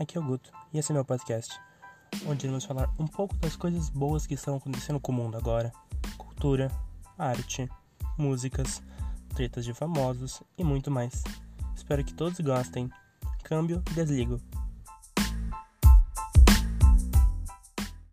aqui é o Guto e esse é meu podcast, onde iremos falar um pouco das coisas boas que estão acontecendo com o mundo agora: cultura, arte, músicas, tretas de famosos e muito mais. Espero que todos gostem. Câmbio, desligo.